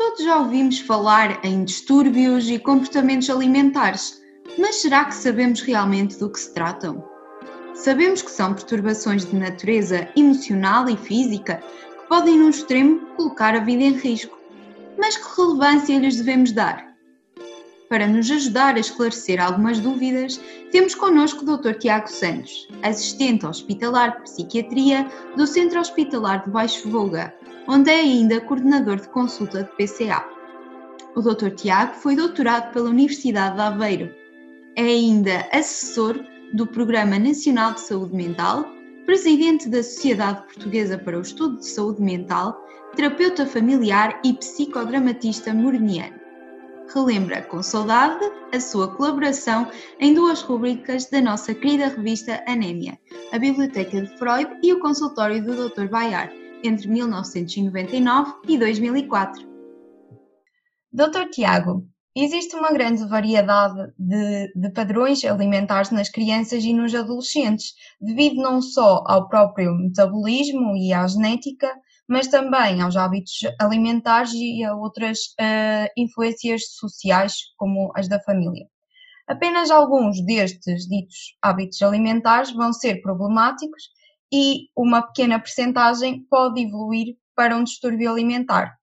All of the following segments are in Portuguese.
Todos já ouvimos falar em distúrbios e comportamentos alimentares, mas será que sabemos realmente do que se tratam? Sabemos que são perturbações de natureza emocional e física que podem, no extremo, colocar a vida em risco. Mas que relevância lhes devemos dar? Para nos ajudar a esclarecer algumas dúvidas, temos connosco o Dr. Tiago Santos, assistente hospitalar de psiquiatria do Centro Hospitalar de Baixo Volga, onde é ainda coordenador de consulta de PCA. O Dr. Tiago foi doutorado pela Universidade de Aveiro. É ainda assessor do Programa Nacional de Saúde Mental, presidente da Sociedade Portuguesa para o Estudo de Saúde Mental, terapeuta familiar e psicodramatista morniano. Relembra com saudade a sua colaboração em duas rubricas da nossa querida revista Anémia, a Biblioteca de Freud e o consultório do Dr. Bayard, entre 1999 e 2004. Dr. Tiago, existe uma grande variedade de, de, padrões alimentares nas crianças e nos adolescentes, devido não só ao próprio metabolismo e à genética, mas também aos hábitos alimentares e a outras uh, influências sociais, como as da família. Apenas alguns destes ditos hábitos alimentares vão ser problemáticos e uma pequena percentagem pode evoluir para um distúrbio alimentar.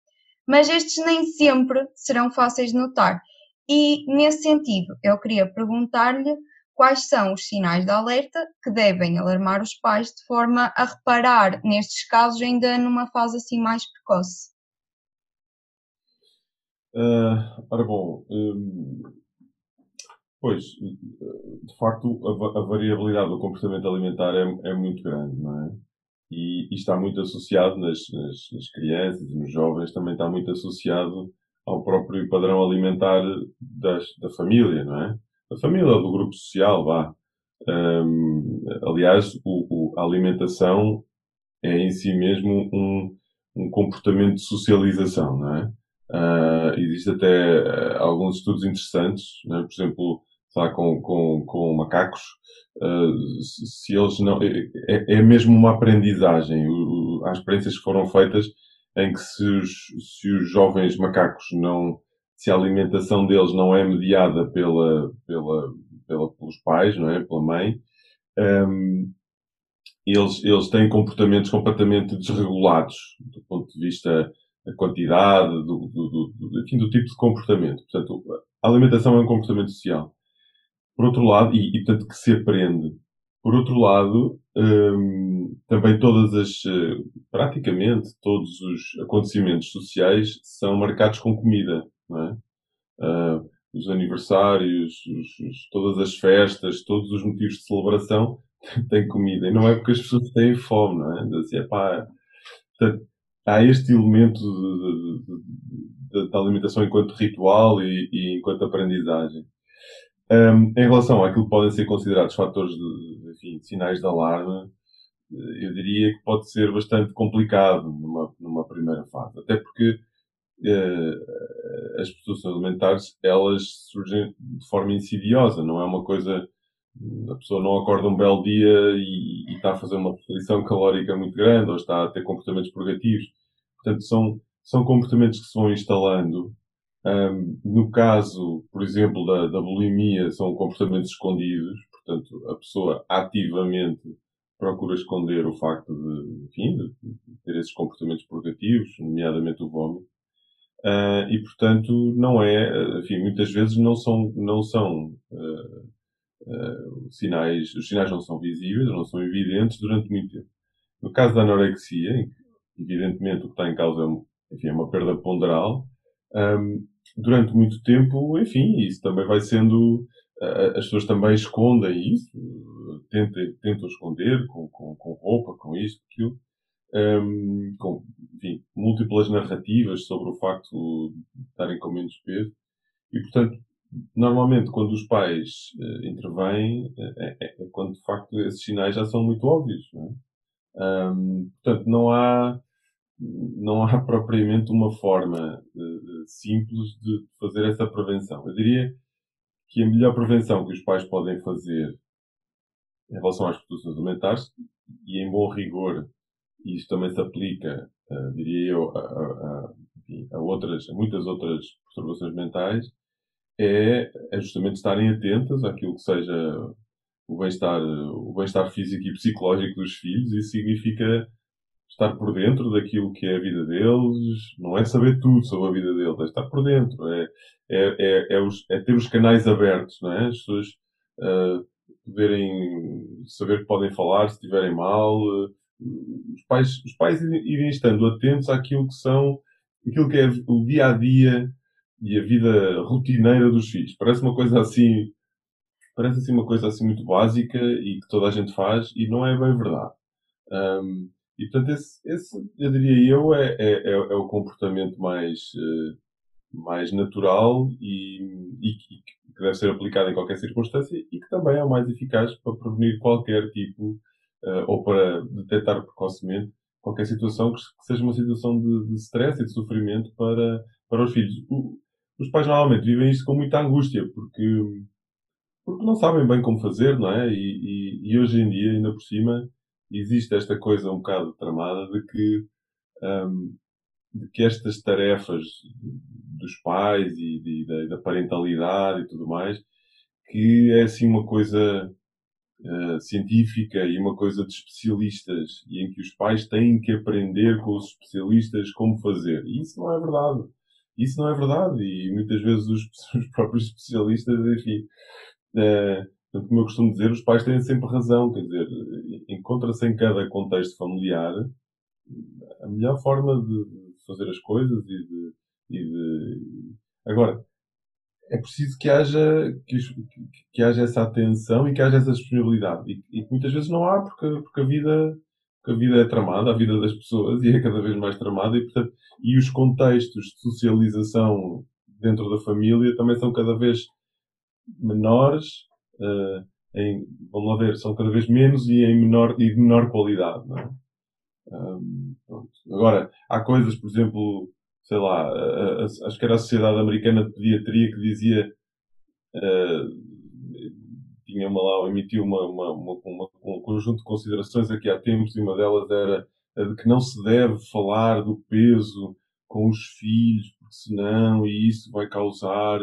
Mas estes nem sempre serão fáceis de notar. E, nesse sentido, eu queria perguntar-lhe quais são os sinais de alerta que devem alarmar os pais de forma a reparar nestes casos ainda numa fase assim mais precoce. Uh, ora bom, um, Pois, de facto, a, variabilidade do comportamento alimentar é, é, muito grande, não é? E, e está muito associado nas, nas, nas, crianças e nos jovens, também está muito associado ao próprio padrão alimentar das, da família, não é? Da família do grupo social, vá. Um, aliás, o, o, a alimentação é em si mesmo um, um comportamento de socialização, não é? Uh, existe até uh, alguns estudos interessantes, né? por exemplo, lá, com, com, com macacos, uh, se eles não. É, é, é, mesmo uma aprendizagem. Há experiências que foram feitas em que se os, se os jovens macacos não. Se a alimentação deles não é mediada pela, pela, pela, pelos pais, não é? Pela mãe, um, ehm, eles, eles têm comportamentos completamente desregulados do ponto de vista da quantidade, do, do, do, do tipo de comportamento. Portanto, a alimentação é um comportamento social. Por outro lado, e, e tanto que se aprende. Por outro lado, hum, também todas as, eh, praticamente todos os acontecimentos sociais são marcados com comida, não é? Uh, os aniversários, os, os, todas as festas, todos os motivos de celebração têm comida. E não é porque as pessoas têm fome, não é? Assim, epá, portanto, há este elemento da alimentação enquanto ritual e, e enquanto aprendizagem. Um, em relação àquilo que podem ser considerados fatores de, enfim, sinais de alarme, eh, eu diria que pode ser bastante complicado numa, numa primeira fase. Até porque uh, as perturbações alimentares, elas surgem de forma insidiosa, não é uma coisa... A pessoa não acorda um belo dia e, e está a fazer uma restrição calórica muito grande ou está a ter comportamentos purgativos. Portanto, são, são comportamentos que se vão instalando um, no caso, por exemplo, da, da bulimia, são comportamentos escondidos, portanto, a pessoa ativamente procura esconder o facto de, enfim, de, ter esses comportamentos purgativos, nomeadamente o vômito. Uh, e, portanto, não é, enfim, muitas vezes não são, não são uh, uh, sinais, os sinais não são visíveis, não são evidentes durante muito tempo. No caso da anorexia, evidentemente, o que está em causa é, enfim, é uma perda ponderal, um, durante muito tempo, enfim, isso também vai sendo. as pessoas também escondem isso, tentam, tentam esconder com, com, com roupa, com isto, aquilo. Um, com, enfim, múltiplas narrativas sobre o facto de estarem com menos peso. E, portanto, normalmente, quando os pais uh, intervêm, é, é, é, quando de facto esses sinais já são muito óbvios. Não é? um, portanto, não há não há propriamente uma forma uh, simples de fazer essa prevenção. Eu diria que a melhor prevenção que os pais podem fazer em relação às perturbações alimentares, e em bom rigor, isto também se aplica uh, diria eu, a, a, a, outras, a muitas outras perturbações mentais, é, é justamente estarem atentas àquilo que seja o bem-estar, o bem-estar físico e psicológico dos filhos. Isso significa estar por dentro daquilo que é a vida deles, não é saber tudo sobre a vida deles, é estar por dentro, é, é, é, é, os, é ter os canais abertos, não é? As pessoas uh, poderem saber que podem falar se estiverem mal, uh, os pais, os pais irem estando atentos àquilo que são, aquilo que é o dia a dia e a vida rotineira dos filhos. Parece uma coisa assim, parece assim uma coisa assim muito básica e que toda a gente faz e não é bem verdade. Um, e portanto esse, esse, eu diria eu, é, é, é, é o comportamento mais, uh, mais natural e, e, que deve ser aplicado em qualquer circunstância e que também é o mais eficaz para prevenir qualquer tipo uh, ou para detectar precocemente qualquer situação que, seja uma situação de, de stress e de sofrimento para, para os filhos. Os pais normalmente vivem isto com muita angústia, porque, porque não sabem bem como fazer, não é? E, e, e hoje em dia, ainda por cima, existe esta coisa um bocado tramada de que, um, de que estas tarefas dos pais e de, de, da parentalidade e tudo mais, que é assim uma coisa uh, científica e uma coisa de especialistas e em que os pais têm que aprender com os especialistas como fazer. E isso não é verdade. Isso não é verdade. E muitas vezes os, os próprios especialistas, enfim, uh, como eu costumo dizer, os pais têm sempre razão. Quer dizer, encontra-se em cada contexto familiar a melhor forma de fazer as coisas e de, e de... Agora, é preciso que haja, que, que, haja essa atenção e que haja essa disponibilidade. E, e muitas vezes não há, porque, porque, a vida, a vida é tramada, a vida das pessoas, e é cada vez mais tramada, e, portanto, e os contextos de socialização dentro da família também são cada vez menores, uh, em, vamos lá ver, são cada vez menos e em menor, e de menor qualidade, não é? Um, Agora, há coisas, por exemplo, sei lá, acho que era a Sociedade Americana de Pediatria que dizia, uh, tinha uma lá, emitiu uma, uma, uma, uma, um conjunto de considerações aqui há tempos e uma delas era a de que não se deve falar do peso com os filhos, porque senão e isso vai causar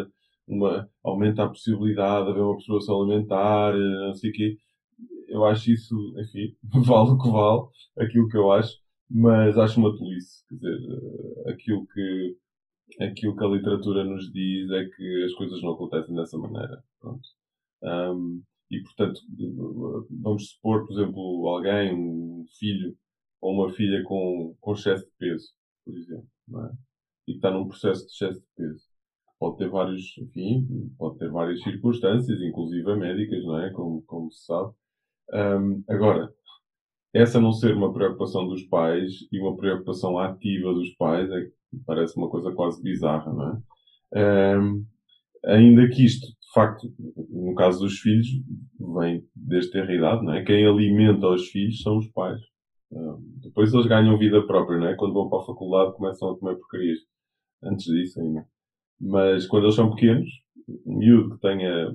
uma, aumenta a possibilidade de haver uma perturbação alimentar, não sei o quê. Eu acho isso, enfim, vale o que vale, aquilo que eu acho mas acho uma tolice. Quer dizer, eh, aquilo que, aquilo que a literatura nos diz é que as coisas não acontecem dessa maneira. Pronto. Um, e, portanto, vamos supor, por exemplo, alguém, um filho ou uma filha com, com excesso de peso, por exemplo, é? e que está num processo de excesso de peso. Pode ter vários, enfim, pode ter várias circunstâncias, inclusive médicas, não é? Como, como se sabe. Um, agora, essa não ser uma preocupação dos pais e uma preocupação ativa dos pais é, parece uma coisa quase bizarra, não é? Um, ainda que isto, de facto, no caso dos filhos, vem desde ter idade, não é? Quem alimenta os filhos são os pais. Um, depois eles ganham vida própria, não é? Quando vão para a faculdade começam a comer porcarias. Antes disso ainda. Mas quando eles são pequenos, um miúdo que tenha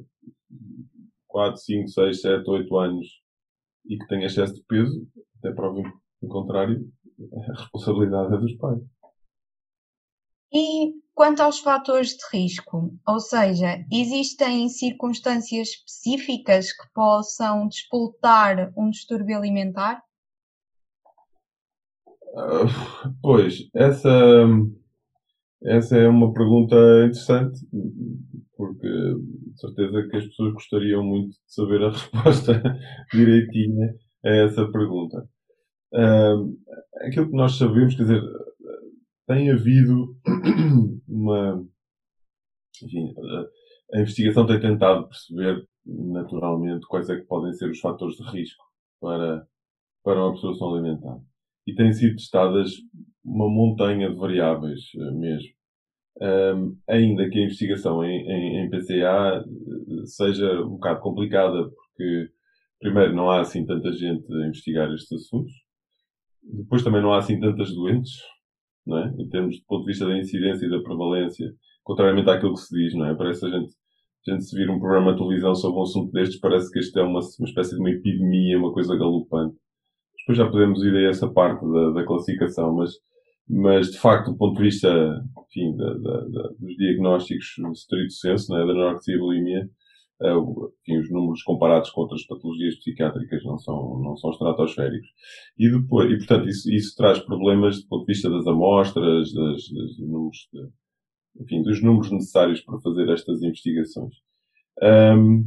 4, 5, 6, 7, 8 anos e que tem excesso de peso, até prova em contrário, a responsabilidade é dos pais. E quanto aos fatores de risco, ou seja, existem circunstâncias específicas que possam despoltar um distúrbio alimentar? Uh, pois, essa, essa é uma pergunta interessante, porque de certeza que as pessoas gostariam muito de saber a resposta direitinha a essa pergunta. Uh, aquilo que nós sabemos, quer dizer, tem havido uma. Enfim, a investigação tem tentado perceber naturalmente quais é que podem ser os fatores de risco para, para uma absorção alimentar. E têm sido testadas uma montanha de variáveis eh, mesmo. Um, ainda que a investigação em, em, em, PCA eh, seja um bocado complicada, porque, primeiro, não há assim tanta gente a investigar estes assuntos, depois também não há assim tantas doentes, não é? Em termos de ponto de vista da incidência e da prevalência, contrariamente àquilo que se diz, não é? Parece a gente, a gente se vir um programa de televisão sobre um assunto destes, parece que este é uma, uma espécie de uma epidemia, uma coisa galopante. Depois já podemos ir a essa parte da, da classificação, mas mas de facto, do ponto de vista enfim, da, da, da, dos diagnósticos stricto senso, né, da anorexia e bulimia, uh, enfim, os números comparados com outras patologias psiquiátricas não são, não são estratosféricos. E depois, e portanto, isso, isso traz problemas do ponto de vista das amostras, das, das números de, enfim, dos números necessários para fazer estas investigações. Um,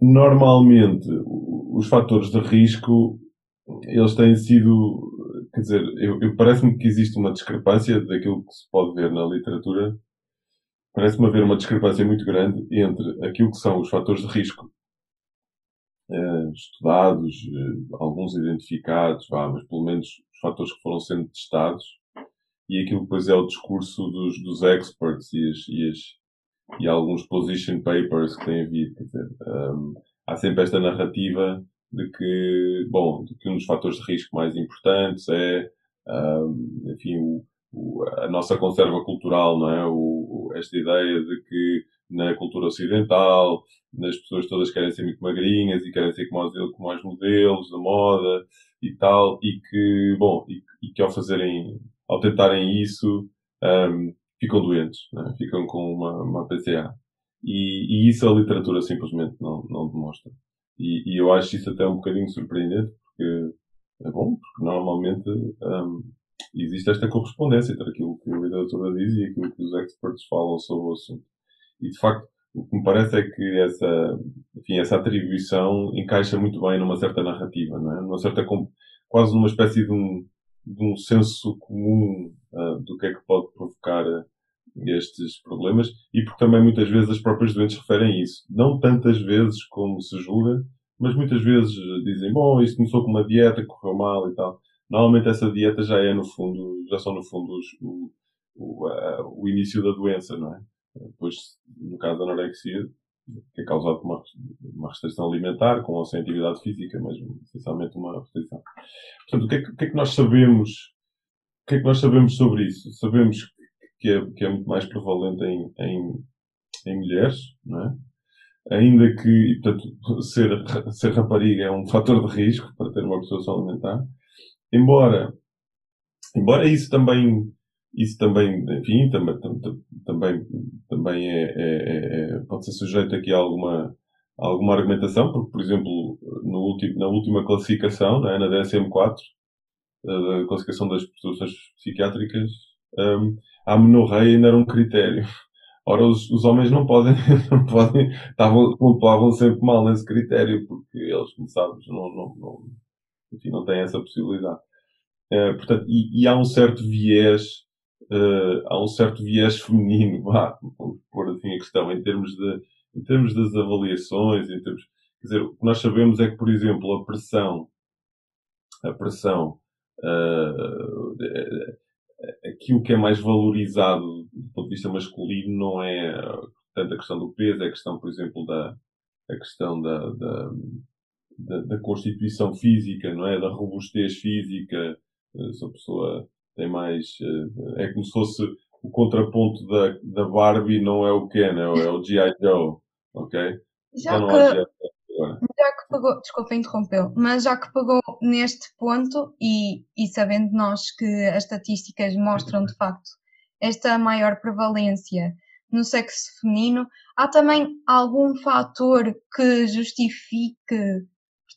normalmente, os fatores de risco, eles têm sido, quer dizer, eu, eu parece-me que existe uma discrepância daquilo que se pode ver na literatura parece-me haver uma discrepância muito grande entre aquilo que são os fatores de risco eh, estudados, eh, alguns identificados, vá, mas pelo menos os fatores que foram sendo testados, e aquilo que depois é o discurso dos, dos experts e, as, e, as, e alguns position papers que têm havido. Quer dizer, um, há sempre esta narrativa de que, bom, de que um dos fatores de risco mais importantes é, um, enfim, o, o, a nossa conserva cultural, não é? O, esta ideia de que na cultura ocidental as pessoas todas querem ser muito magrinhas e querem ser como como os modelos da moda e tal, e que, bom, e, e que ao fazerem, ao tentarem isso, um, ficam doentes, é? ficam com uma, uma PCA. E, e, isso a literatura simplesmente não, não demonstra. E, e, eu acho isso até um bocadinho surpreendente, porque é bom, porque normalmente um, existe esta correspondência entre aquilo que a literatura diz e aquilo que os experts falam sobre o assunto. E de facto, o que me parece é que essa, enfim, essa atribuição encaixa muito bem numa certa narrativa, não é? Numa certa, quase numa espécie de um, de um senso comum uh, do que é que pode provocar estes problemas e porque também muitas vezes as próprias doentes referem isso. Não tantas vezes como se julga, mas muitas vezes dizem, bom, isto começou com uma dieta, correu mal e tal. Normalmente essa dieta já é no fundo, já são no fundo os, o, o, uh, o início da doença, não é? Depois, no caso da anorexia, que é causado por uma, uma restrição alimentar, com ou sem atividade física, mas essencialmente uma restrição. Portanto, o que, é que, que, é que, nós sabemos? O que é que nós sabemos sobre isso? Sabemos que é, que é muito mais prevalente em, em, em mulheres, não é? Ainda que, e, portanto, ser, ser rapariga é um fator de risco para ter uma pessoa alimentar. Embora, embora isso também isso também, enfim, também, também, também é, é, é, é, pode ser sujeito aqui a alguma, a alguma argumentação, porque, por exemplo, no último, na última classificação, né, na DSM-4, da classificação das pessoas psiquiátricas, um, a menorreia ainda era um critério. Ora, os, os homens não podem, não podem, estavam, pontuavam sempre mal nesse critério, porque eles, como sabes, não, não, não, enfim, não têm essa possibilidade. Uh, portanto, e, e, há um certo viés uh, há um certo viés feminino, vá, vamos pôr assim a questão, em termos, de, em termos das avaliações, em termos, quer dizer, o que nós sabemos é que, por exemplo, a pressão, a pressão, uh, aquilo que é mais valorizado do ponto de vista masculino não é tanto a questão do peso, é a questão, por exemplo, da, a questão da, da, da, da constituição física, não é? Da robustez física, se a pessoa tem mais. Eh, é como se fosse o contraponto da, da Barbie, não é o Ken, é o, é o G.I. Joe. Ok? Já então que pegou, desculpa, interrompeu, mas já que pegou neste ponto e, e sabendo nós que as estatísticas mostram de facto esta maior prevalência no sexo feminino, há também algum fator que justifique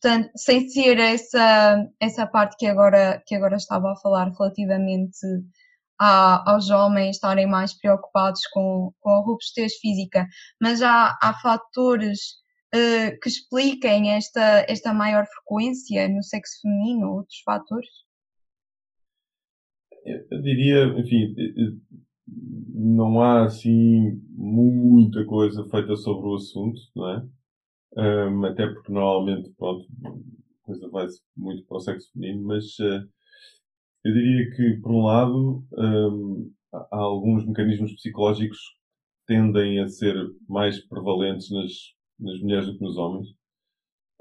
Portanto, sem ser essa, essa parte que agora, que agora estava a falar relativamente a, aos homens estarem mais preocupados com, com a robustez física, mas há, há fatores uh, que expliquem esta, esta maior frequência no sexo feminino, outros fatores? Eu diria, enfim, não há assim muita coisa feita sobre o assunto, não é? um, até porque normalmente, pronto, a coisa vai muito para o sexo feminino, mas uh, eu diria que, por um lado, um, há alguns mecanismos psicológicos que tendem a ser mais prevalentes nas, nas mulheres do que nos homens.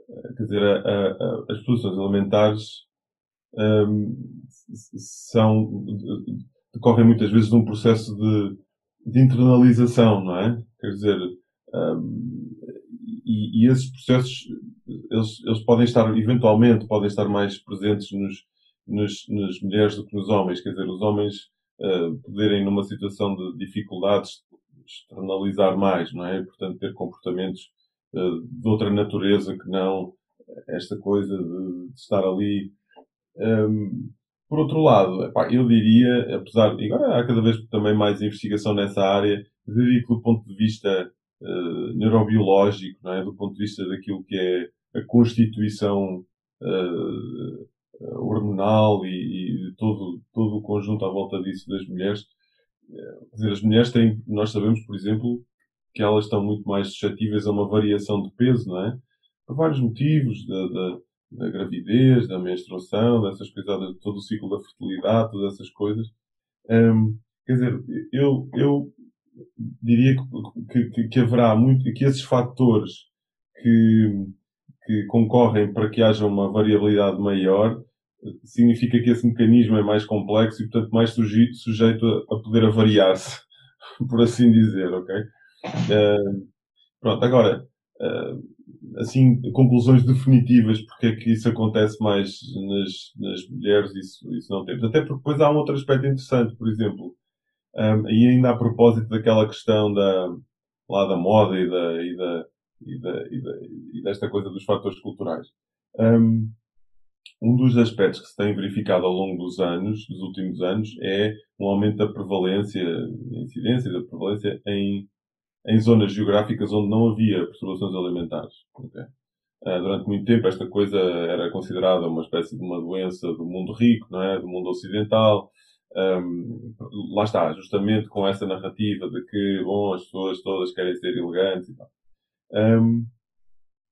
Uh, quer dizer, a, a, as produções alimentares um, são, decorrem muitas vezes de um processo de, de internalização, não é? Quer dizer, um, e, e, esses processos, eles, eles podem estar, eventualmente, podem estar mais presentes nos, nas, nas mulheres do que nos homens. Quer dizer, os homens uh, poderem, numa situação de dificuldades, externalizar mais, não é? Portanto, ter comportamentos de outra natureza que não esta coisa de, estar ali. Um, por outro lado, epá, eu diria, apesar de agora há cada vez também mais investigação nessa área, diria que do ponto de vista uh, neurobiológico, não é? do ponto de vista daquilo que é a constituição uh, hormonal e, e, todo, todo o conjunto à volta disso das mulheres. Quer dizer, as mulheres têm, nós sabemos, por exemplo, que elas estão muito mais suscetíveis a uma variação de peso, não é? Por vários motivos, da, da, da gravidez, da menstruação, dessas coisas, todo o ciclo da fertilidade, todas essas coisas. Um, quer dizer, eu, eu diria que, que, que, haverá muito, que esses fatores que, que concorrem para que haja uma variabilidade maior, significa que esse mecanismo é mais complexo e, portanto, mais sujeito, a, a poder avariar-se, por assim dizer, ok? Uh, pronto, agora, uh, assim, conclusões definitivas porque é que isso acontece mais nas, nas mulheres, isso, isso não temos. Até porque depois há um outro aspecto interessante, por exemplo, um, e ainda a propósito daquela questão da, lá da moda e, da, e, da, e, da, e, da, e desta coisa dos fatores culturais. Um, um dos aspectos que se tem verificado ao longo dos anos, dos últimos anos, é um aumento da prevalência, da incidência da prevalência em, em zonas geográficas onde não havia perturbações alimentares. Okay? Uh, durante muito tempo esta coisa era considerada uma espécie de uma doença do mundo rico, não é? do mundo ocidental, um, lá está, justamente com essa narrativa de que, bom, as pessoas todas querem ser elegantes e tal. Um,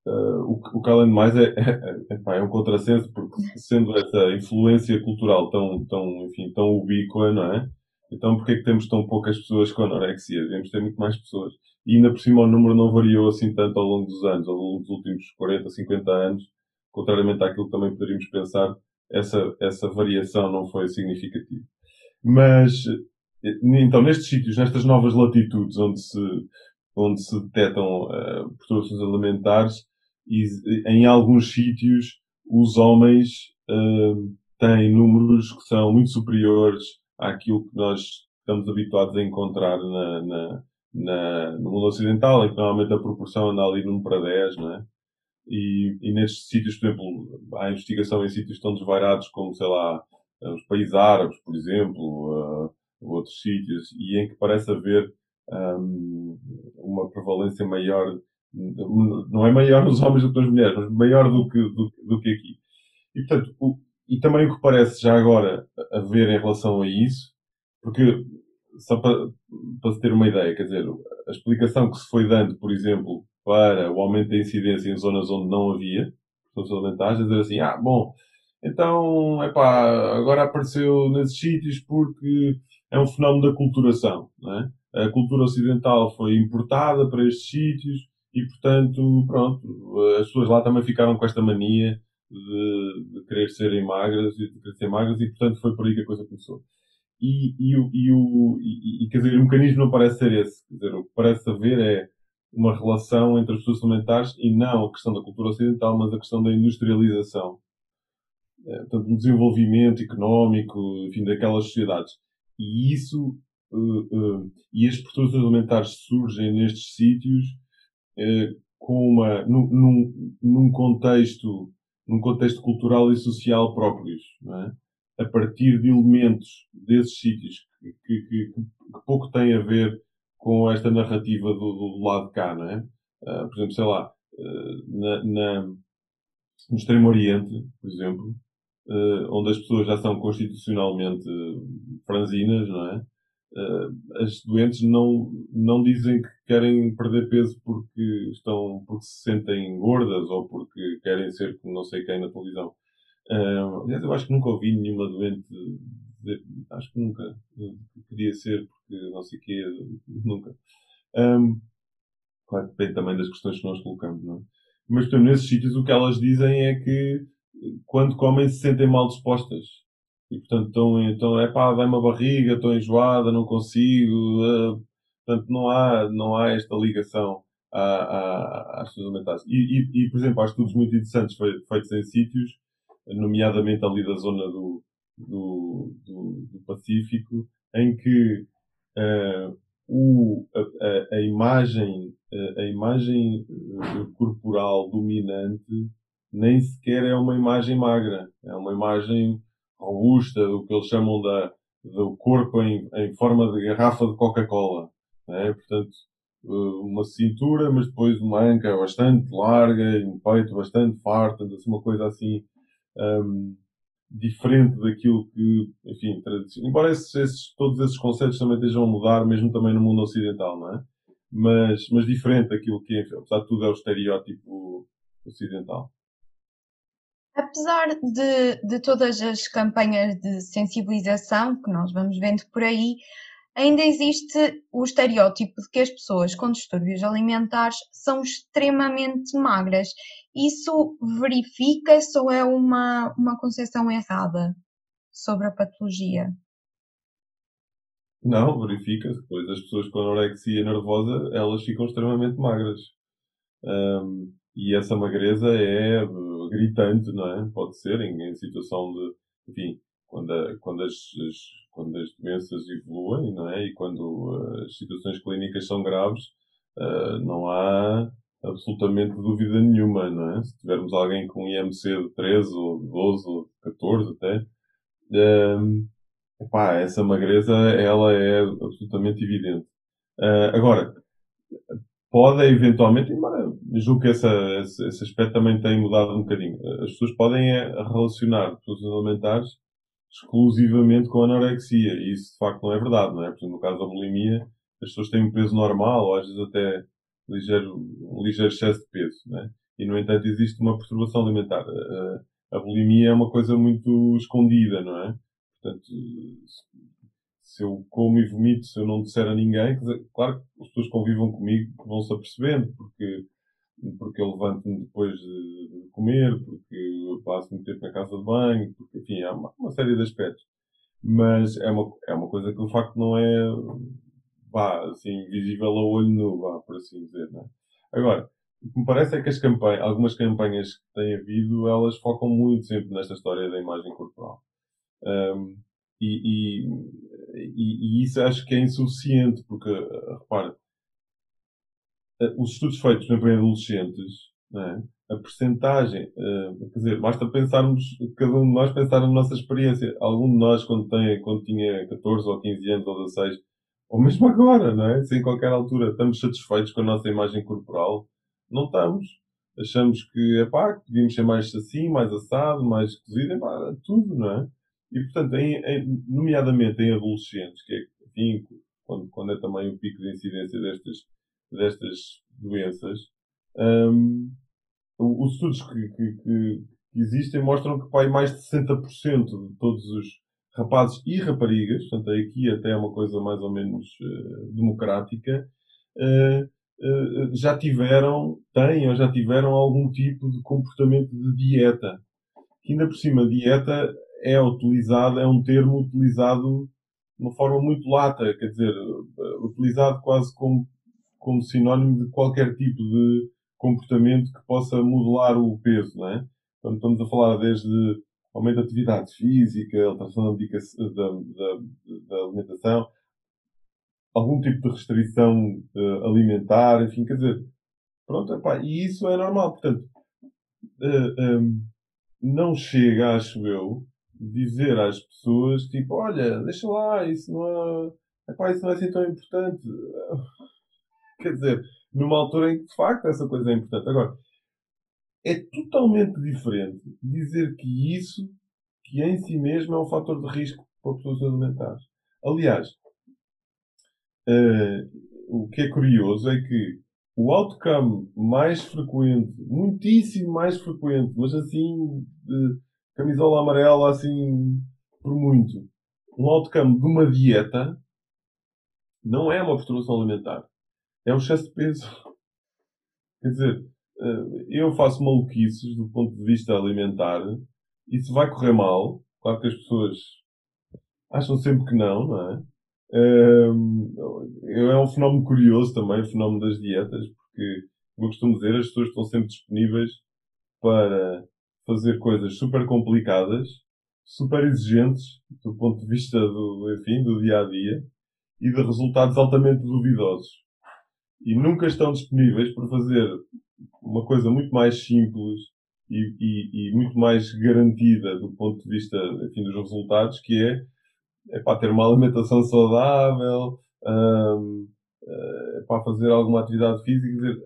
uh, o, o que além de mais é, é, é, é, um contrassenso, porque sendo essa influência cultural tão, tão, enfim, tão ubíqua, não é? Então, porquê é que temos tão poucas pessoas com anorexia? Devemos ter muito mais pessoas. E ainda por cima o número não variou assim tanto ao longo dos anos, ao longo dos últimos 40, 50 anos, contrariamente àquilo que também poderíamos pensar, essa, essa variação não foi significativa. Mas, então, nestes sítios, nestas novas latitudes onde se, onde se detectam uh, perturbações alimentares, e, em alguns sítios os homens uh, têm números que são muito superiores àquilo que nós estamos habituados a encontrar na, na, na, no mundo ocidental, em que normalmente a proporção anda ali num para 10, não é? E, e nestes sítios, por exemplo, há investigação em sítios tão desvairados como, sei lá, os países árabes, por exemplo, uh, outros sítios, e em que parece haver um, uma prevalência maior, não é maior nos homens do que nas mulheres, mas maior do que, do, do que aqui. E, portanto, o, e também o que parece já agora haver em relação a isso, porque, só para, para se ter uma ideia, quer dizer, a explicação que se foi dando, por exemplo, para o aumento da incidência em zonas onde não havia, pessoas alimentares, é dizer assim, ah, bom, então, epá, agora apareceu nesses sítios porque é um fenómeno da culturação. É? A cultura ocidental foi importada para estes sítios e, portanto, pronto, as pessoas lá também ficaram com esta mania de, de querer serem magras e de querer ser magras e, portanto, foi por aí que a coisa começou. E, e, e, o, e, e, quer dizer, o mecanismo não parece ser esse. Quer dizer, o que parece haver é uma relação entre as pessoas alimentares e não a questão da cultura ocidental, mas a questão da industrialização eh, portanto, um desenvolvimento económico, enfim, daquelas sociedades. E isso, uh, uh, e as perturbações alimentares surgem nestes sítios uh, com uma, num, num, num, contexto, num contexto cultural e social próprios, é? a partir de elementos desses sítios que, que, que, que, pouco têm a ver com esta narrativa do, do lado de cá, é? por exemplo, sei lá, na, na, no Extremo Oriente, por exemplo, uh, onde as pessoas já são constitucionalmente franzinas, não é? Uh, as doentes não, não dizem que querem perder peso porque estão, porque se sentem gordas ou porque querem ser como não sei quem na televisão. Uh, aliás, eu acho que nunca ouvi nenhuma doente dizer, acho que nunca, queria ser porque não sei o quê, nunca. Um, claro, depende também das questões que nós colocamos, não é? Mas, portanto, nesses sítios o que elas dizem é que quando comem se sentem mal dispostas. E portanto estão, então, é pá, vai-me a barriga, estou enjoada, não consigo. Uh, portanto, não há, não há esta ligação à, à, às alimentares. E, e, e, por exemplo, há estudos muito interessantes feitos em sítios nomeadamente ali da zona do, do, do, do Pacífico, em que uh, o, a, a, imagem, a imagem corporal dominante nem sequer é uma imagem magra, é uma imagem robusta, o que eles chamam da, do corpo em, em forma de garrafa de Coca-Cola. É? Portanto, eh, uma cintura, mas depois uma anca bastante larga um peito bastante farto, assim, uma coisa assim um, diferente daquilo que, enfim. Embora esses, esses, todos esses conceitos também estejam a mudar, mesmo também no mundo ocidental, não é? Mas, mas diferente daquilo que, apesar de tudo, é o estereótipo ocidental. Apesar de, de todas as campanhas de sensibilização que nós vamos vendo por aí, ainda existe o estereótipo de que as pessoas com distúrbios alimentares são extremamente magras. Isso verifica-se ou é uma, uma concepção errada sobre a patologia? Não, verifica-se. Pois as pessoas com anorexia nervosa, elas ficam extremamente magras. Um, e essa magreza é gritante, não é? Pode ser em, em situação de, enfim, quando, a, quando, as, as, quando as doenças evoluem, não é? E quando uh, as situações clínicas são graves, uh, não há absolutamente dúvida nenhuma, não é? Se tivermos alguém com IMC de 13 ou 12 ou 14 até, um, epá, essa magreza, ela é absolutamente evidente. Uh, agora, pode eventualmente, embora julgo que essa, esse, esse, aspecto também tem mudado um bocadinho. As pessoas podem é, relacionar produtos alimentares exclusivamente com anorexia. E isso de facto não é verdade, não é? Por exemplo, no caso da bulimia, as pessoas têm um peso normal, ou às vezes até ligeiro, um ligeiro excesso de peso, não é? E no entanto existe uma perturbação alimentar. A, a bulimia é uma coisa muito escondida, não é? Portanto, se eu como e vomito, se eu não disser a ninguém, dizer, claro que as pessoas convivam comigo vão se apercebendo, porque, porque eu levanto-me depois de comer, porque eu passo muito tempo na casa de banho, porque, enfim, há uma, uma, série de aspectos. Mas é uma, é uma coisa que, de facto, não é, vá, assim, visível a olho nu, vá, por assim dizer, não é? Agora, o que me parece é que as campanhas, algumas campanhas que têm havido, elas focam muito sempre nesta história da imagem corporal. Um, e, e, e, isso acho que é insuficiente, porque, repara, eh, os estudos feitos, em adolescentes, é? a percentagem, uh, quer dizer, basta pensarmos, cada um de nós pensar na nossa experiência. Algum de nós, quando, tem, quando tinha 14 ou 15 anos ou 16, ou mesmo agora, não é? Se em qualquer altura estamos satisfeitos com a nossa imagem corporal, não estamos. Achamos que, epá, que devíamos ser mais assim, mais assado, mais cozido, epá, tudo, não é? E, portanto, em, em, nomeadamente em adolescentes, que é, enfim, quando, quando é também o pico de incidência destas, destas doenças, um, os estudos que, que, que, existem mostram que pai, mais de 60% de todos os rapazes e raparigas, portanto, aqui até é uma coisa mais ou menos uh, democrática, uh, uh, já tiveram, têm ou já tiveram algum tipo de comportamento de dieta. Que ainda por cima, dieta é utilizado, é um termo utilizado de uma forma muito lata, quer dizer, utilizado quase como, como sinónimo de qualquer tipo de comportamento que possa modular o peso, não é? Então, estamos a falar desde aumento da atividade física, alteração da, da, da, da alimentação, algum tipo de restrição uh, alimentar, enfim, quer dizer, pronto, epá, e isso é normal. Portanto, uh, eh, um, ehm, não chega, acho eu, dizer às pessoas, tipo, olha, deixa lá, isso não é, epá, isso não é assim tão importante. Quer dizer, numa altura em que de facto essa coisa é importante. Agora, é totalmente diferente dizer que isso, que em si mesmo é um fator de risco para pessoas alimentares. Aliás, uh, o que é curioso é que o outcome mais frequente, muitíssimo mais frequente, mas assim, de, camisola amarela assim por muito. Um outcome de uma dieta não é uma perturbação alimentar. É um excesso de peso. Quer dizer, eh, eu faço maluquices do ponto de vista alimentar. Isso vai correr mal. Claro que as pessoas acham sempre que não, não é? Ehm, é um fenómeno curioso também, o fenómeno das dietas, porque, como eu costumo dizer, as pessoas estão sempre disponíveis para fazer coisas super complicadas, super exigentes do ponto de vista do, enfim, do dia a dia e de resultados altamente duvidosos. E nunca estão disponíveis para fazer uma coisa muito mais simples e, e, e, muito mais garantida do ponto de vista enfim, dos resultados, que é, é para ter uma alimentação saudável, é para fazer alguma atividade física. Dizer,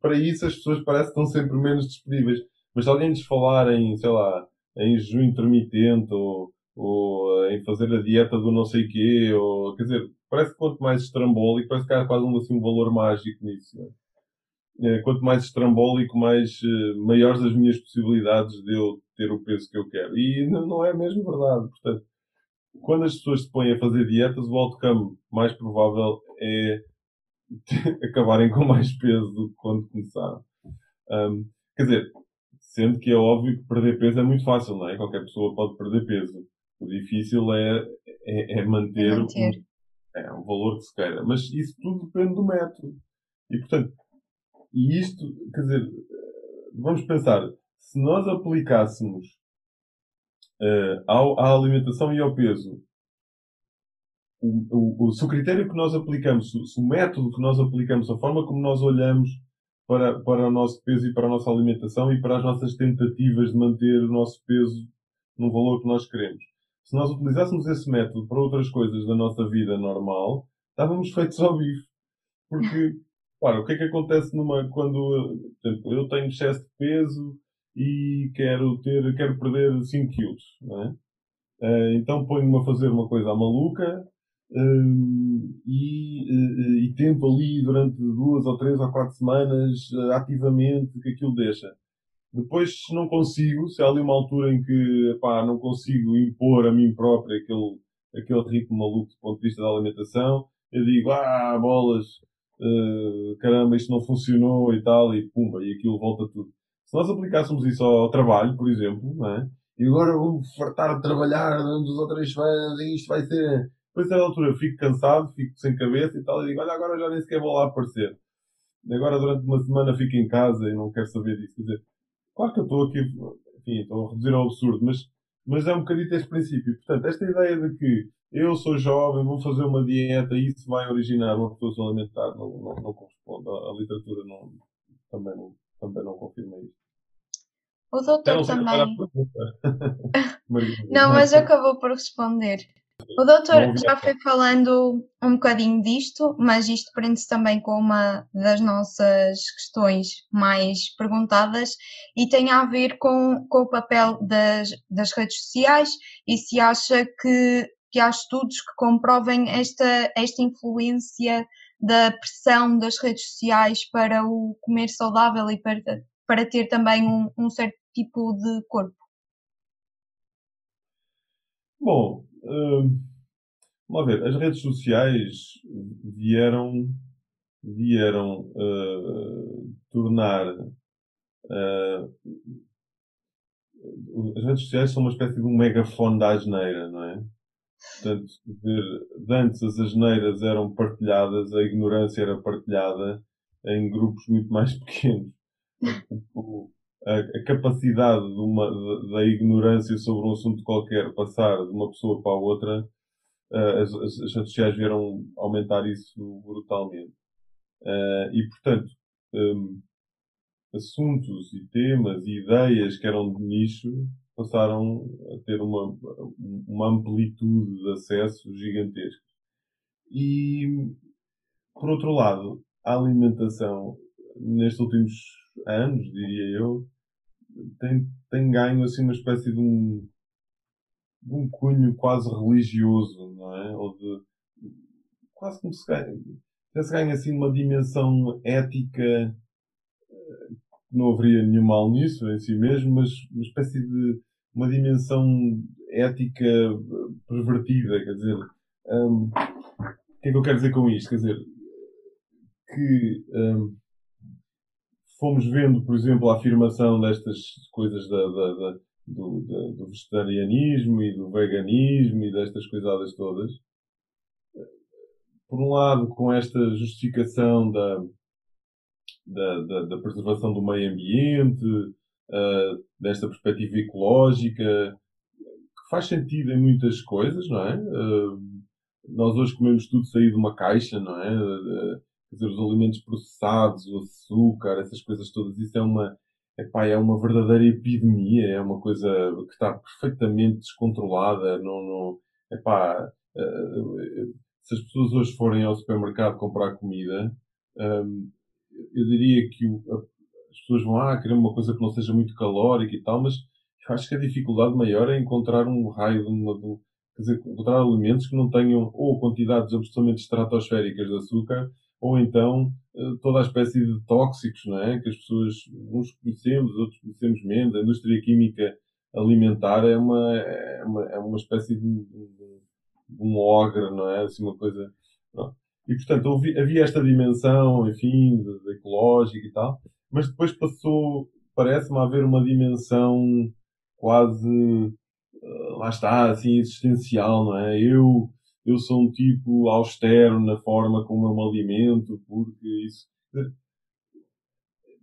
para isso as pessoas parecem que estão sempre menos disponíveis. Mas se alguém lhes falar em, sei lá, em jejum intermitente ou, ou em fazer a dieta do não sei quê, ou, quer dizer, parece que quanto mais estrambólico, parece que há quase um, assim, um valor mágico nisso. É? Eh, quanto mais estrambólico, mais uh, maiores as minhas possibilidades de eu ter o peso que eu quero. E não é mesmo verdade. Portanto, quando as pessoas se põem a fazer dietas, o outcome mais provável é acabarem com mais peso do que quando começaram. Um, quer dizer, sendo que é óbvio que perder peso é muito fácil, não é? Qualquer pessoa pode perder peso. O difícil é, é, é manter, é manter. Um, é, um valor que se queira. Mas isso tudo depende do método. E, portanto, e isto, quer dizer, vamos pensar, se nós aplicássemos uh, ao, à alimentação e ao peso, o, o, se o critério que nós aplicamos, se o método que nós aplicamos, a forma como nós olhamos para, para o nosso peso e para a nossa alimentação e para as nossas tentativas de manter o nosso peso no valor que nós queremos. Se nós utilizássemos esse método para outras coisas da nossa vida normal, estávamos feitos ao bife. Porque Ora, o que é que acontece numa, quando exemplo, eu tenho excesso de peso e quero ter, quero perder 5 quilos, é? Uh, então ponho-me a fazer uma coisa maluca uh, e, uh, e tento ali durante duas ou três ou quatro semanas ativamente que aquilo deixa. Depois, se não consigo, se há ali uma altura em que epá, não consigo impor a mim próprio aquele, aquele ritmo maluco do ponto de vista da alimentação, eu digo, ah, bolas, uh, caramba, isto não funcionou e tal, e pumba, e aquilo volta tudo. Se nós aplicássemos isso ao trabalho, por exemplo, não é? e agora vamos fartar de trabalhar durante duas ou três semanas e isto vai ser. Depois, a altura, fico cansado, fico sem cabeça e tal, e digo, olha, agora já nem sequer vou lá aparecer. Agora, durante uma semana, fico em casa e não quero saber disso. Quer dizer, claro que eu estou aqui, enfim, estou a reduzir ao absurdo, mas, mas é um bocadinho este princípio. Portanto, esta ideia de que eu sou jovem, vou fazer uma dieta e isso vai originar uma pessoa alimentar, não, não, não corresponde. A, a literatura não, também, não, também não confirma isso. O doutor também. não, mas acabou por responder. O doutor já foi falando um bocadinho disto, mas isto prende-se também com uma das nossas questões mais perguntadas e tem a ver com, com o papel das, das redes sociais e se acha que que há estudos que comprovem esta, esta influência da pressão das redes sociais para o comer saudável e para, para ter também um, um certo tipo de corpo? Bom, uh, vamos ver, as redes sociais vieram, vieram uh, tornar uh, as redes sociais são uma espécie de um megafone da asneira, não é? Portanto, antes as asneiras eram partilhadas, a ignorância era partilhada em grupos muito mais pequenos. A, a capacidade de uma, da ignorância sobre um assunto qualquer passar de uma pessoa para a outra, uh, as, as, as, redes sociais vieram aumentar isso brutalmente. Uh, e, portanto, um, assuntos e temas e ideias que eram de nicho passaram a ter uma, uma amplitude de acesso gigantesca. E, por outro lado, a alimentação, nestes últimos anos, diria eu, tem, tem ganho assim uma espécie de um, de um cunho quase religioso, não é? Ou de, quase como se ganha, se ganha assim uma dimensão ética não haveria nenhum mal nisso em si mesmo, mas uma espécie de uma dimensão ética pervertida, quer dizer, um, o que é que eu quero dizer com isto? Quer dizer, que um, fomos vendo, por exemplo, a afirmação destas coisas da, da, da, do, do, vegetarianismo e do veganismo e destas coisadas todas. Por um lado, com esta justificação da, da, preservação do meio ambiente, uh, desta perspectiva ecológica, que faz sentido em muitas coisas, não é? Uh, nós hoje comemos tudo saído de uma caixa, não é? Uh, dizer, os alimentos processados, o açúcar, essas coisas todas, isso é uma, epá, é uma verdadeira epidemia, é uma coisa que está perfeitamente descontrolada, não, não, epá, uh, se as pessoas hoje forem ao supermercado comprar comida, um, eu diria que as pessoas vão ah, querer uma coisa que não seja muito calórica e tal, mas eu acho que a dificuldade maior é encontrar um raio de uma, de, quer dizer, encontrar alimentos que não tenham ou quantidades absolutamente estratosféricas de açúcar, ou então eh, toda a espécie de tóxicos, não é? Que as pessoas, uns conhecemos, outros conhecemos menos. A indústria química alimentar é uma, é uma, é uma espécie de, de, um ogre, não é? Assim, uma coisa. Pronto. E, portanto, havia esta dimensão, enfim, de, de ecológica e tal, mas depois passou, parece-me, haver uma dimensão quase, uh, lá está, assim, existencial, não é? Eu, eu sou um tipo austero na forma como eu me alimento, porque isso.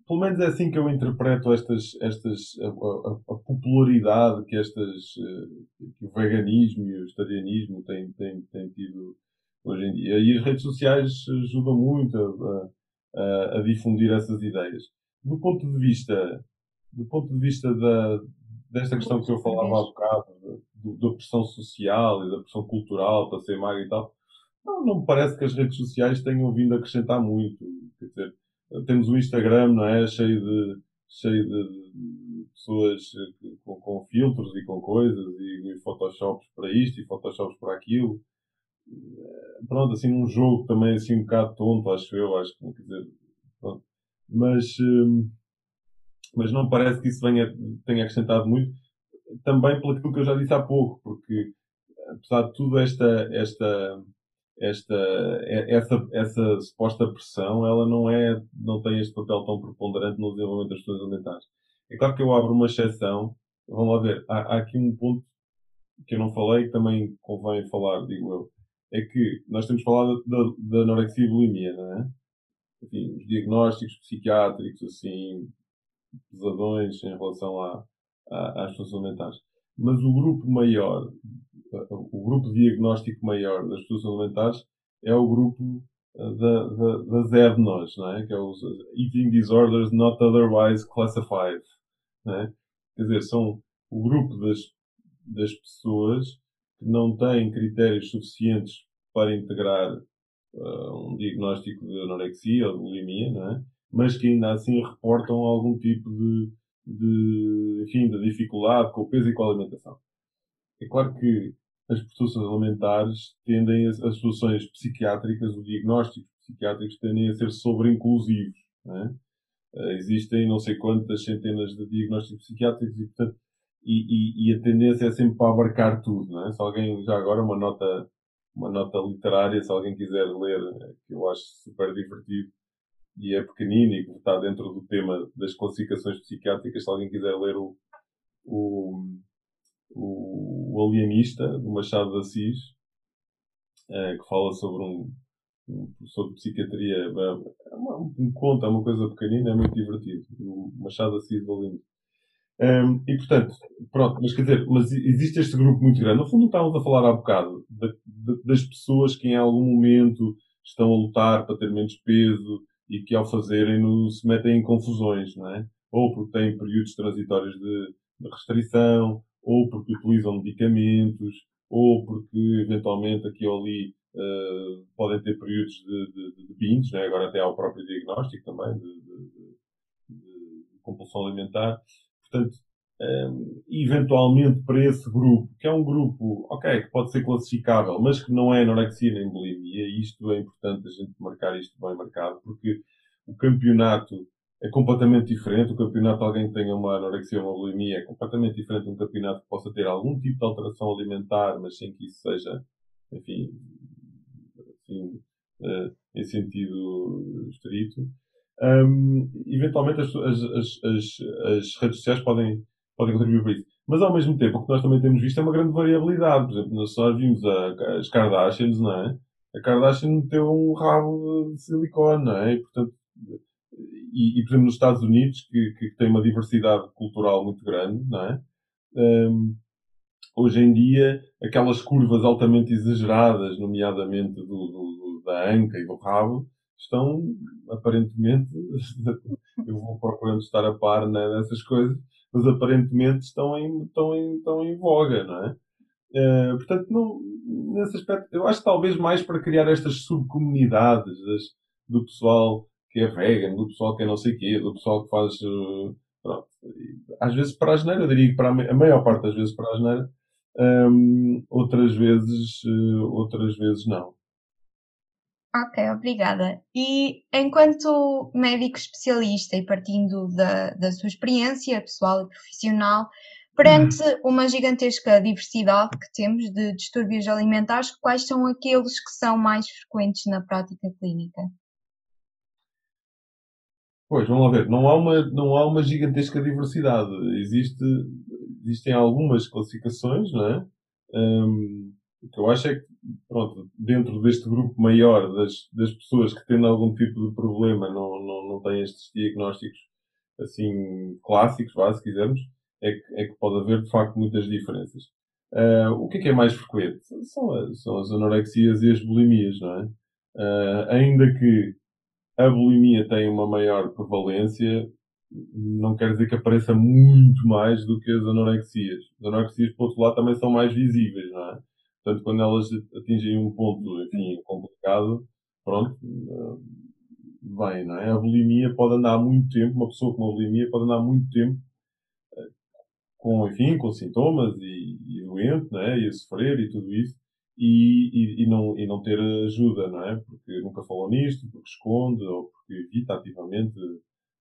Pelo menos é assim que eu interpreto estas, estas, a, a, a popularidade que estas, eh, que o veganismo e o vegetarianismo têm, têm, têm tido hoje em dia. E as redes sociais ajudam muito a, a, a difundir essas ideias. Do ponto de vista, do ponto de vista da, desta questão que eu falava há bocado, da pressão social e da pressão cultural para ser magro e tal, não, não me parece que as redes sociais tenham vindo a acrescentar muito. Quer dizer, temos o Instagram, não é? Cheio de, cheio de pessoas com, com filtros e com coisas e, e Photoshops para isto e Photoshops para aquilo. Pronto, assim, num jogo também assim um bocado tonto, acho eu, acho que, quer dizer, pronto. Mas, hum, mas não parece que isso venha, tenha acrescentado muito, também pelo que eu já disse há pouco, porque apesar de tudo esta, esta, esta, essa, essa suposta pressão, ela não é, não tem este papel tão preponderante no desenvolvimento das questões alimentares. É claro que eu abro uma exceção, vamos lá ver, há, há aqui um ponto que eu não falei, que também convém falar, digo eu, é que nós temos falado da, da anorexia e bulimia, não é? Enfim, os diagnósticos psiquiátricos, assim, pesadões em relação a, às pessoas alimentares. Mas o grupo maior, o grupo diagnóstico maior das pessoas alimentares é o grupo da, da, da Z de nós, não é? Que é os Eating Disorders Not Otherwise Classified, é? Quer dizer, são o grupo das, das pessoas que não têm critérios suficientes para integrar uh, um diagnóstico de anorexia ou de bulimia, é? mas que ainda assim reportam algum tipo de, de, enfim, de dificuldade com o peso e com a alimentação. É claro que as perturbações alimentares tendem, as, soluções psiquiátricas, os diagnósticos psiquiátricos tendem a ser sobre-inclusivos. Uh, existem não sei quantas centenas de diagnósticos psiquiátricos e, portanto, e, e, e, a tendência é sempre para abarcar tudo. É? Se alguém, já agora, uma nota, uma nota literária, se alguém quiser ler, que eu acho super divertido, e é pequenino e está dentro do tema das classificações psiquiátricas, se alguém quiser ler o, o, o, Alienista, do Machado de Assis, é, que fala sobre um, um professor de psiquiatria, é uma, um conto, é uma coisa pequenina, é muito divertido. O Machado de Assis do Alienista. Um, e portanto, pronto, mas quer dizer, mas existe este grupo muito grande. No fundo, estávamos a falar há bocado de, de, das pessoas que em algum momento estão a lutar para ter menos peso, e que ao fazerem-no se metem em confusões, não é? Ou porque têm períodos transitórios de, de restrição, ou porque utilizam medicamentos, ou porque eventualmente aqui ou ali uh, podem ter períodos de, de, de binges, é? agora até há o próprio diagnóstico também de, de compulsão alimentar. Portanto, um, eventualmente para esse grupo, que é um grupo, ok, que pode ser classificável, mas que não é anorexia nem bulimia, e isto é importante a gente marcar isto bem marcado, porque o campeonato é completamente diferente. O campeonato de alguém que tenha uma anorexia ou uma bulimia é completamente diferente de um campeonato que possa ter algum tipo de alteração alimentar, mas sem que isso seja, enfim, assim, uh, em sentido estrito. Um, eventualmente as, as, as, as, redes sociais podem podem contribuir para isso. Mas ao mesmo tempo, o que nós também temos visto é uma grande variabilidade. Por exemplo, nós só vimos a, as Kardashians, não é? A Kardashian meteu um rabo de silicone, não é? E, portanto, e, e, por exemplo, nos Estados Unidos, que, que tem uma diversidade cultural muito grande, não é? Um, hoje em dia, aquelas curvas altamente exageradas, nomeadamente do, do, da anca e do rabo, estão aparentemente, eu vou procurando estar a par né, dessas coisas, mas aparentemente estão em, estão em, estão em voga, não é? Uh, portanto, não, nesse aspecto, eu acho que talvez mais para criar estas subcomunidades das, do pessoal que é vegan, do pessoal que é não sei o quê, do pessoal que faz. Uh, pronto, às vezes para a geneira, eu diria para a, a maior parte das vezes para a geneira, um, outras vezes, uh, outras vezes não. Ok, obrigada. E enquanto médico especialista e partindo da, da sua experiência pessoal e profissional, perante uhum. uma gigantesca diversidade que temos de distúrbios alimentares, quais são aqueles que são mais frequentes na prática clínica? Pois, vamos lá ver. Não há uma, não há uma gigantesca diversidade. Existe, existem algumas classificações, não é? Um, o que eu acho é que, pronto, dentro deste grupo maior das, das pessoas que têm algum tipo de problema, não, não, não têm estes diagnósticos assim clássicos, vá, se quisermos, é que, é que pode haver de facto muitas diferenças. Uh, o que é que é mais frequente? São, são as anorexias e as bulimias, não é? Uh, ainda que a bulimia tenha uma maior prevalência, não quer dizer que apareça muito mais do que as anorexias. As anorexias, por outro lado, também são mais visíveis, não é? Portanto, quando elas atingem um ponto, enfim, complicado, pronto, vem, não é? A bulimia pode andar muito tempo, uma pessoa com uma bulimia pode andar muito tempo eh, com, enfim, com sintomas e, e doente, não é? E a sofrer e tudo isso. E, e, e, não, e não ter ajuda, não é? Porque nunca falou nisto, porque esconde ou porque evita ativamente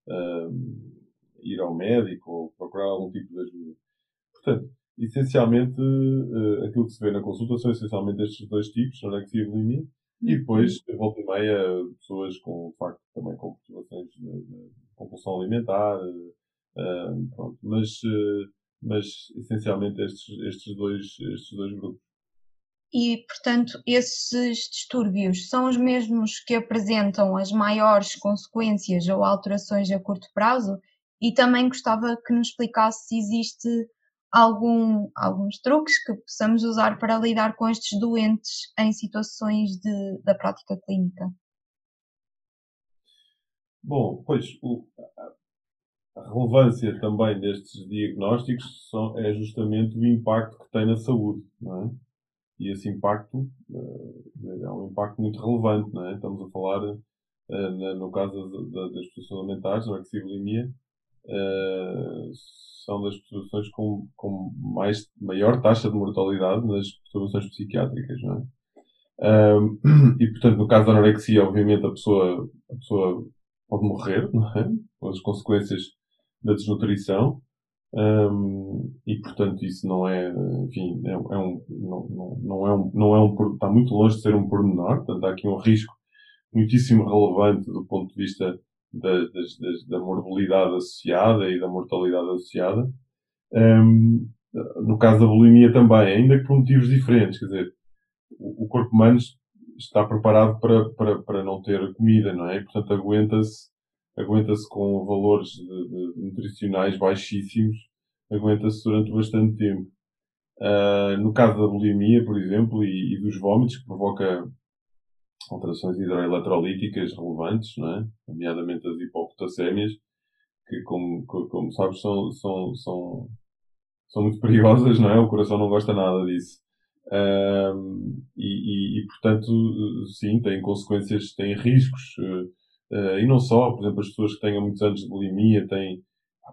um, ir ao médico ou procurar algum tipo de ajuda. Portanto, essencialmente, uh, aquilo que se vê na consulta são essencialmente estes dois tipos, anorexia e bulimia, e uhum. depois, volta e meia, pessoas com, de facto, também com perturbações de, de compulsão alimentar, uh, pronto, mas, uh, mas essencialmente estes, estes, dois, estes dois grupos. E, portanto, esses distúrbios são os mesmos que apresentam as maiores consequências ou alterações a curto prazo? E também gostava que nos explicasse se existe algum, alguns truques que possamos usar para lidar com estes doentes em situações de, da prática clínica? Bom, pois o, a relevância também destes diagnósticos são, é justamente o impacto que tem na saúde, não é? E esse impacto uh, é um impacto muito relevante, não é? Estamos a falar, uh, no caso das, pessoas alimentares, na axibulimia, uh, são das perturbações com, com mais, maior taxa de mortalidade nas perturbações psiquiátricas, não é? E, portanto, no caso da anorexia, obviamente, a pessoa, a pessoa pode morrer, não é? Com as consequências da desnutrição. Um, e, portanto, isso não é, enfim, é, é um, não, não, não, é um, não é um, está muito longe de ser um pormenor. Portanto, há aqui um risco muitíssimo relevante do ponto de vista da, da morbilidade associada e da mortalidade associada. Um, no caso da bulimia também, ainda que por motivos diferentes, quer dizer, o, o corpo humano está preparado para, para, para não ter comida, não é? E, portanto, aguenta-se aguenta-se com valores de, de, nutricionais baixíssimos, aguenta-se durante bastante tempo. Uh, no caso da bulimia, por exemplo, e, e dos vômitos, que provoca alterações hidroeletrolíticas relevantes, é? nomeadamente as hipopotassémias, que, como, como sabes, são, são, são, são muito perigosas, não é? O coração não gosta nada disso. Um, e, e, e, portanto, sim, tem consequências, tem riscos, uh, e não só, por exemplo, as pessoas que tenham muitos anos de bulimia têm,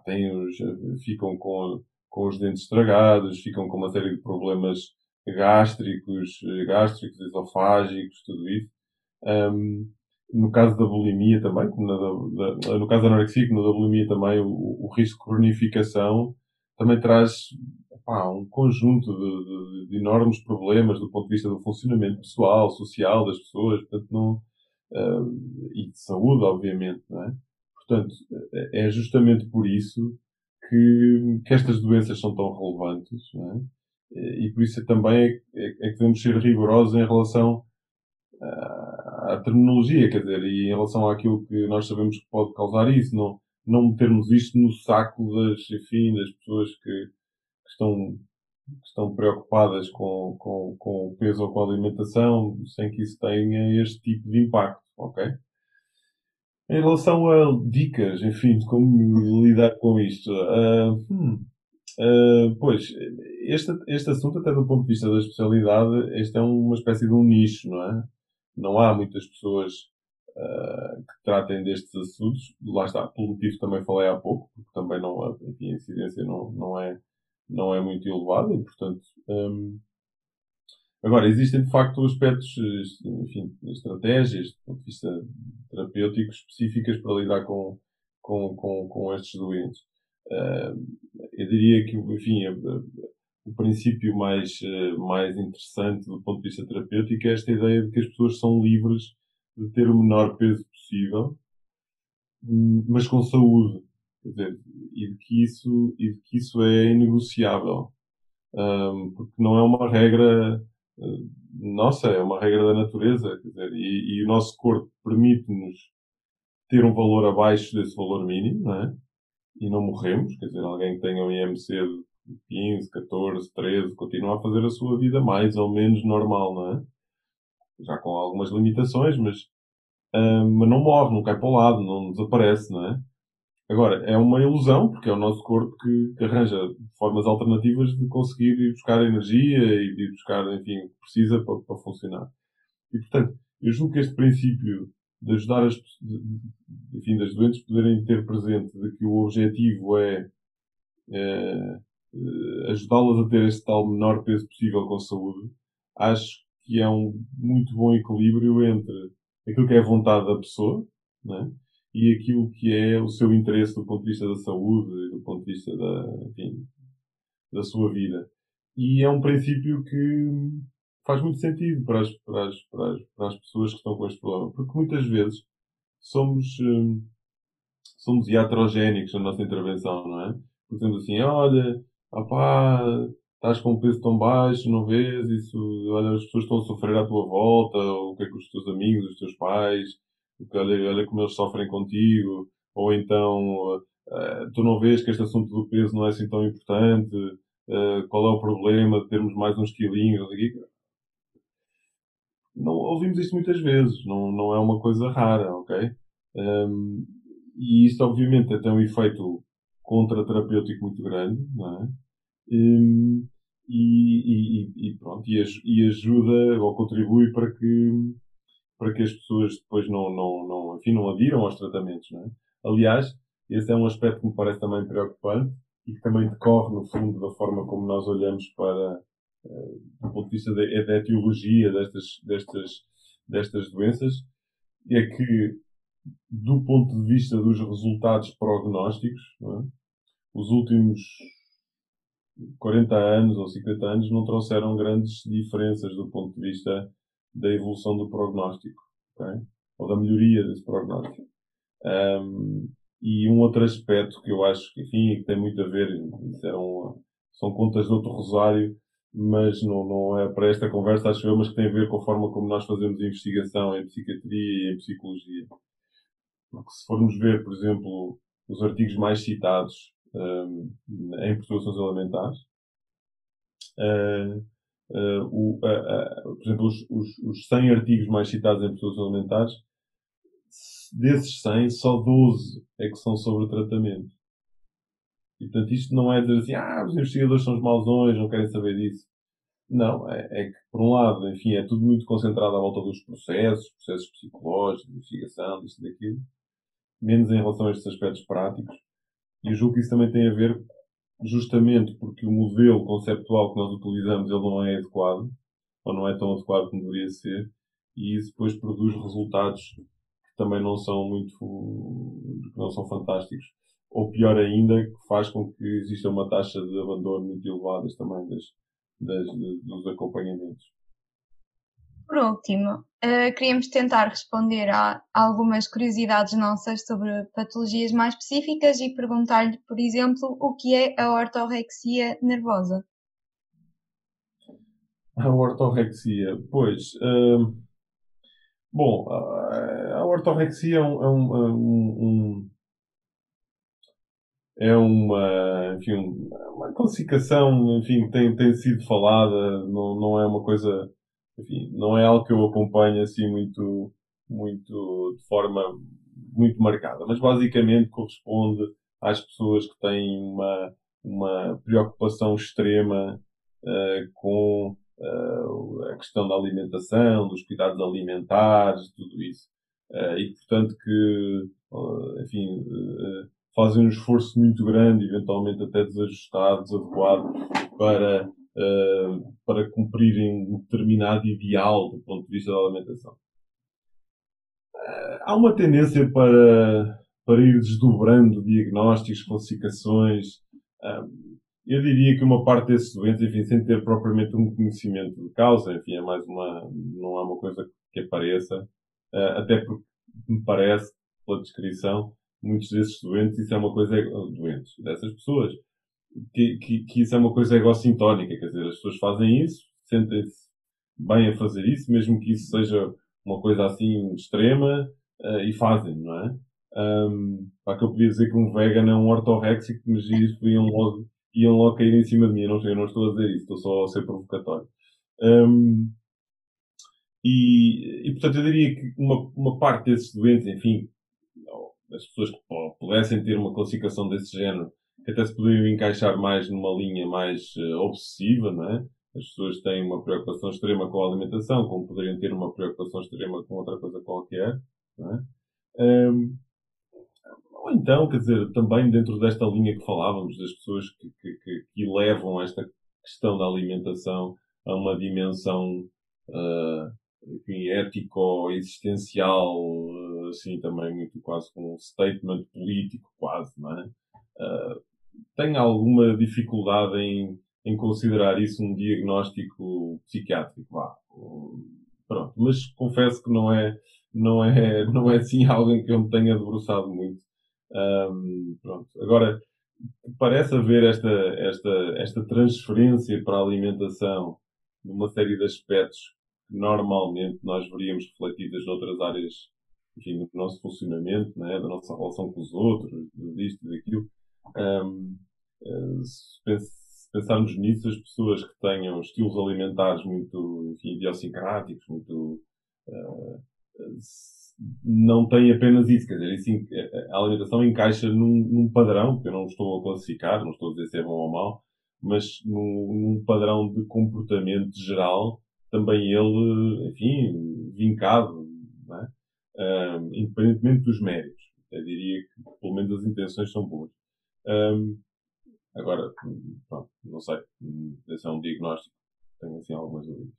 têm os, ficam com, com os dentes estragados, ficam com uma série de problemas gástricos, gástricos, esofágicos, tudo isso. Um, no caso da bulimia também, como na, da, no caso da anorexia, como na da bulimia também, o, o risco de cronificação também traz pá, um conjunto de, de, de, enormes problemas do ponto de vista do funcionamento pessoal, social das pessoas, portanto, não, e de saúde, obviamente, não é? Portanto, é, é justamente por isso que, que estas doenças são tão relevantes, não é? E por isso também é, é, é que devemos ser rigorosos em relação à terminologia, quer dizer, e em relação àquilo que nós sabemos que pode causar isso, não, não metermos isto no saco das, enfim, das pessoas que, que estão, que estão preocupadas com, com, com o peso ou com a alimentação, sem que isso tenha este tipo de impacto, ok? Em relação a dicas, enfim, de como lidar com isto, uh, hum, uh, pois, este, este assunto, até do ponto de vista da especialidade, este é uma espécie de um nicho, não é? Não há muitas pessoas uh, que tratem destes assuntos. Lá está, pelo motivo que também falei há pouco, porque também não, enfim, a incidência não, não, é, não é muito elevada e, portanto, um, Agora, existem de facto aspectos, enfim, estratégias, do ponto de vista terapêutico, específicas para lidar com, com, com, com estes doentes. Uh, eu diria que, enfim, o princípio mais, uh, mais interessante do ponto de vista terapêutico é esta ideia de que as pessoas são livres de ter o menor peso possível, hum, mas com saúde. Quer dizer, e de que isso, e de que isso é inegociável. Um, porque não é uma regra nossa, é uma regra da natureza, quer dizer, e, e o nosso corpo permite-nos ter um valor abaixo desse valor mínimo, não é? E não morremos, quer dizer, alguém que tenha um IMC de 15, 14, 13, continua a fazer a sua vida mais ou menos normal, não é? Já com algumas limitações, mas, uh, mas não morre, não cai para o lado, não desaparece, não é? Agora, é uma ilusão, porque é o nosso corpo que, que, arranja formas alternativas de conseguir ir buscar energia e de ir buscar, enfim, o que precisa para, para funcionar. E, portanto, eu julgo que este princípio de ajudar as, de, enfim, das doentes poderem ter presente de que o objetivo é, é ajudá-las a ter este tal menor peso possível com saúde, acho que é um muito bom equilíbrio entre aquilo que é a vontade da pessoa, né? e aquilo que é o seu interesse do ponto de vista da saúde, do ponto de vista da, enfim, da sua vida. E é um princípio que faz muito sentido para as, para as, para as, para as pessoas que estão com este problema, porque muitas vezes somos, hum, somos iatrogénicos na nossa intervenção, não é? Porque dizemos assim, olha, opá, estás com um peso tão baixo, não vês isso, olha, as pessoas estão a sofrer à tua volta, o que é que os teus amigos, os teus pais, olha, olha como eles sofrem contigo, ou então uh, tu não vês que este assunto do peso não é assim tão importante, uh, qual é o problema de termos mais uns quilinhos, aqui. Não ouvimos isto muitas vezes, não, não é uma coisa rara, ok? Um, e isto obviamente tem um efeito contra-terapêutico muito grande, não é? Um, ehm, e, e, e, pronto, e, ajuda ou contribui para que para que as pessoas depois não, não, não, enfim, não adiram aos tratamentos. Não é? Aliás, esse é um aspecto que me parece também preocupante e que também decorre, no fundo, da forma como nós olhamos para, uh, do ponto de vista da, da etiologia destas, destas, destas doenças, é que, do ponto de vista dos resultados prognósticos, é? Os últimos 40 anos ou 50 anos não trouxeram grandes diferenças do ponto de vista da evolução do prognóstico, okay? ou da melhoria desse prognóstico. Um, e um outro aspecto que eu acho que, enfim, que tem muito a ver, isso eram, são contas de outro rosário, mas não, não é para esta conversa, acho eu, mas que tem a ver com a forma como nós fazemos investigação em psiquiatria e em psicologia. Porque se formos ver, por exemplo, os artigos mais citados um, em perturbações alimentares, uh, uh, o, uh, por exemplo, os, os, os 100 artigos mais citados em pessoas alimentares, desses 100, só 12 é que são sobre tratamento. E, portanto, isto não é dizer assim, ah, os investigadores são os mausões, não querem saber disso. Não, é, é, que, por um lado, enfim, é tudo muito concentrado à volta dos processos, processos psicológicos, investigação, disto e daquilo, menos em relação a estes aspectos práticos. E julgo que isso também tem a ver justamente porque o modelo conceptual que nós utilizamos ele não é adequado, ou não é tão adequado como deveria ser, e isso depois produz resultados que também não são muito, que não são fantásticos. Ou pior ainda, que faz com que exista uma taxa de abandono muito elevada também das, das, dos acompanhamentos. Por último, uh, queríamos tentar responder a algumas curiosidades nossas sobre patologias mais específicas e perguntar-lhe, por exemplo, o que é a ortorexia nervosa. A ortorexia, pois. Uh, Bom, a ortorexia é um, é um, é um, é uma, enfim, uma classificação, enfim, tem, tem sido falada, não, não é uma coisa, enfim, não é algo que eu acompanho assim muito, muito, de forma muito marcada, mas basicamente corresponde às pessoas que têm uma, uma preocupação extrema uh, com uh, a questão da alimentação, dos cuidados alimentares, tudo isso. Uh, e portanto que, enfim, fazem um esforço muito grande, eventualmente até desajustado, desadequado, para, para cumprirem um determinado ideal do ponto de vista da alimentação. há uma tendência para, para ir desdobrando diagnósticos, classificações, eu diria que uma parte desses doentes, enfim, sem ter propriamente um conhecimento de causa, enfim, é mais uma, não é uma coisa que apareça, até porque me parece, pela descrição, muitos desses doentes, isso é uma coisa, doentes, dessas pessoas, que, que, que isso é uma coisa egocintônica, quer dizer, as pessoas fazem isso, sentem-se bem a fazer isso, mesmo que isso seja uma coisa assim extrema, uh, e fazem, não é? Um, que eu podia dizer que um vegan é um ortoréxico, mas isso iam logo iam logo cair em cima de mim. Eu não, eu não estou a dizer isso, estou só a ser provocatório. Um, e, e, portanto, eu diria que uma, uma parte desses doentes, enfim, as pessoas que pudessem ter uma classificação desse género, até se poderiam encaixar mais numa linha mais uh, obsessiva, não é? As pessoas têm uma preocupação extrema com a alimentação, como poderiam ter uma preocupação extrema com outra coisa qualquer, não é? Um, ou então, quer dizer, também dentro desta linha que falávamos, das pessoas que, que, que esta questão da alimentação a uma dimensão uh, enfim, ético-existencial, uh, assim também muito quase com um statement político quase, não é? Uh, tenho alguma dificuldade em, em considerar isso um diagnóstico psiquiátrico, vá. Pronto, mas confesso que não é, não é, não é assim algo em que eu me tenha debruçado muito. Um, pronto. Agora, parece haver esta, esta, esta transferência para a alimentação de uma série de aspectos que normalmente nós veríamos refletidas noutras áreas enfim, do nosso funcionamento, né, da nossa relação com os outros, disto e daquilo. Um, eh, se pensarmos nisso, as pessoas que tenham estilos alimentares muito enfim, idiosincráticos, muito uh, não tem apenas isso, quer dizer, isso, a alimentação encaixa num, num, padrão, que eu não estou a classificar, não estou a dizer se é bom ou mau, mas num, num padrão de comportamento geral, também ele, enfim, vincado, é? um, independentemente dos méritos. Eu diria que, pelo menos, as intenções são boas. Um, agora, pronto, não sei, esse é um diagnóstico, tenho assim algumas dúvidas.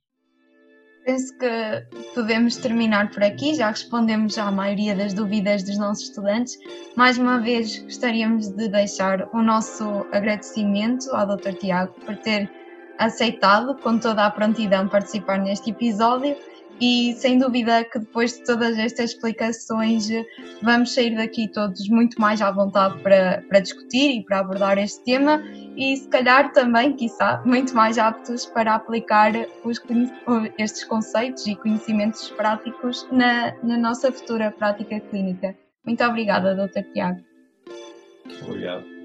Penso que podemos terminar por aqui, já respondemos à maioria das dúvidas dos nossos estudantes. Mais uma vez, gostaríamos de deixar o nosso agradecimento ao Dr. Tiago por ter aceitado com toda a prontidão participar neste episódio e sem dúvida que depois de todas estas explicações vamos sair daqui todos muito mais à vontade para, para discutir e para abordar este tema e se calhar também, quiçá, muito mais aptos para aplicar os, estes conceitos e conhecimentos práticos na, na nossa futura prática clínica. Muito obrigada, Dr. Tiago. Obrigado.